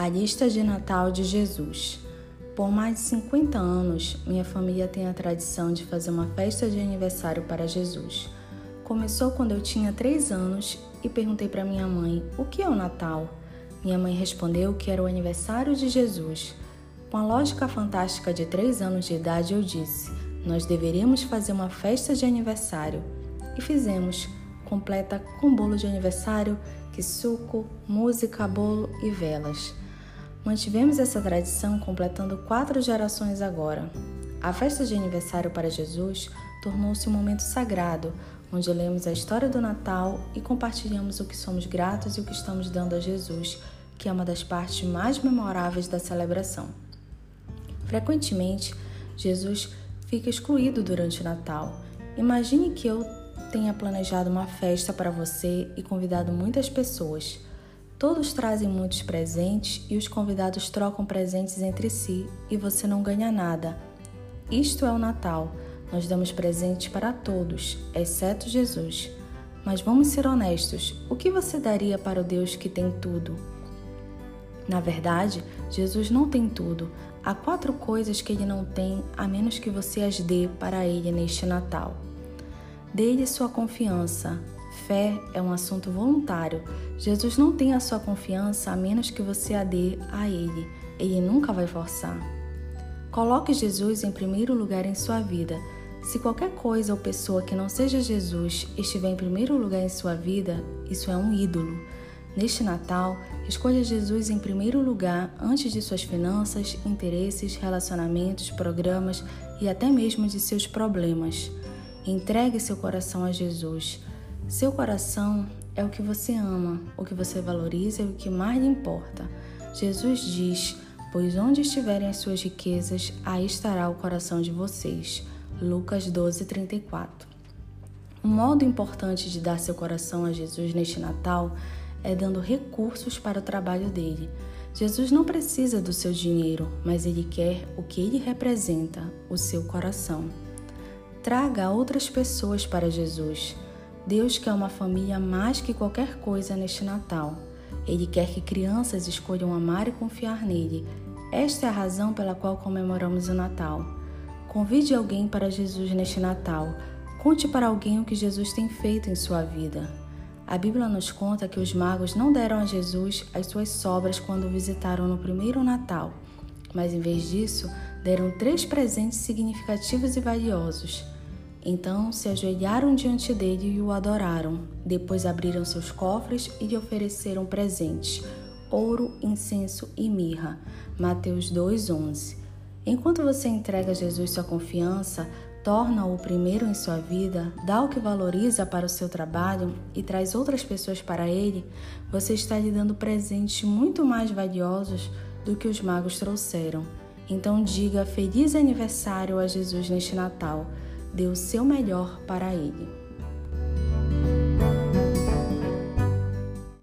A lista de Natal de Jesus. Por mais de 50 anos, minha família tem a tradição de fazer uma festa de aniversário para Jesus. Começou quando eu tinha 3 anos e perguntei para minha mãe o que é o Natal. Minha mãe respondeu que era o aniversário de Jesus. Com a lógica fantástica de 3 anos de idade, eu disse: Nós deveríamos fazer uma festa de aniversário. E fizemos, completa com bolo de aniversário, que suco, música, bolo e velas. Mantivemos essa tradição completando quatro gerações agora. A festa de aniversário para Jesus tornou-se um momento sagrado, onde lemos a história do Natal e compartilhamos o que somos gratos e o que estamos dando a Jesus, que é uma das partes mais memoráveis da celebração. Frequentemente, Jesus fica excluído durante o Natal. Imagine que eu tenha planejado uma festa para você e convidado muitas pessoas. Todos trazem muitos presentes e os convidados trocam presentes entre si e você não ganha nada. Isto é o Natal. Nós damos presentes para todos, exceto Jesus. Mas vamos ser honestos: o que você daria para o Deus que tem tudo? Na verdade, Jesus não tem tudo. Há quatro coisas que ele não tem, a menos que você as dê para ele neste Natal. Dê-lhe sua confiança, Fé é um assunto voluntário. Jesus não tem a sua confiança a menos que você a dê a Ele. Ele nunca vai forçar. Coloque Jesus em primeiro lugar em sua vida. Se qualquer coisa ou pessoa que não seja Jesus estiver em primeiro lugar em sua vida, isso é um ídolo. Neste Natal, escolha Jesus em primeiro lugar antes de suas finanças, interesses, relacionamentos, programas e até mesmo de seus problemas. Entregue seu coração a Jesus. Seu coração é o que você ama, o que você valoriza e o que mais lhe importa. Jesus diz: Pois onde estiverem as suas riquezas, aí estará o coração de vocês. Lucas 12, 34. Um modo importante de dar seu coração a Jesus neste Natal é dando recursos para o trabalho dele. Jesus não precisa do seu dinheiro, mas ele quer o que ele representa, o seu coração. Traga outras pessoas para Jesus. Deus quer uma família mais que qualquer coisa neste Natal. Ele quer que crianças escolham amar e confiar nele. Esta é a razão pela qual comemoramos o Natal. Convide alguém para Jesus neste Natal. Conte para alguém o que Jesus tem feito em sua vida. A Bíblia nos conta que os magos não deram a Jesus as suas sobras quando o visitaram no primeiro Natal, mas em vez disso, deram três presentes significativos e valiosos. Então se ajoelharam diante dele e o adoraram. Depois abriram seus cofres e lhe ofereceram presentes: ouro, incenso e mirra. Mateus 2:11. Enquanto você entrega a Jesus sua confiança, torna-o primeiro em sua vida, dá o que valoriza para o seu trabalho e traz outras pessoas para ele, você está lhe dando presentes muito mais valiosos do que os magos trouxeram. Então diga feliz aniversário a Jesus neste Natal dê o seu melhor para ele.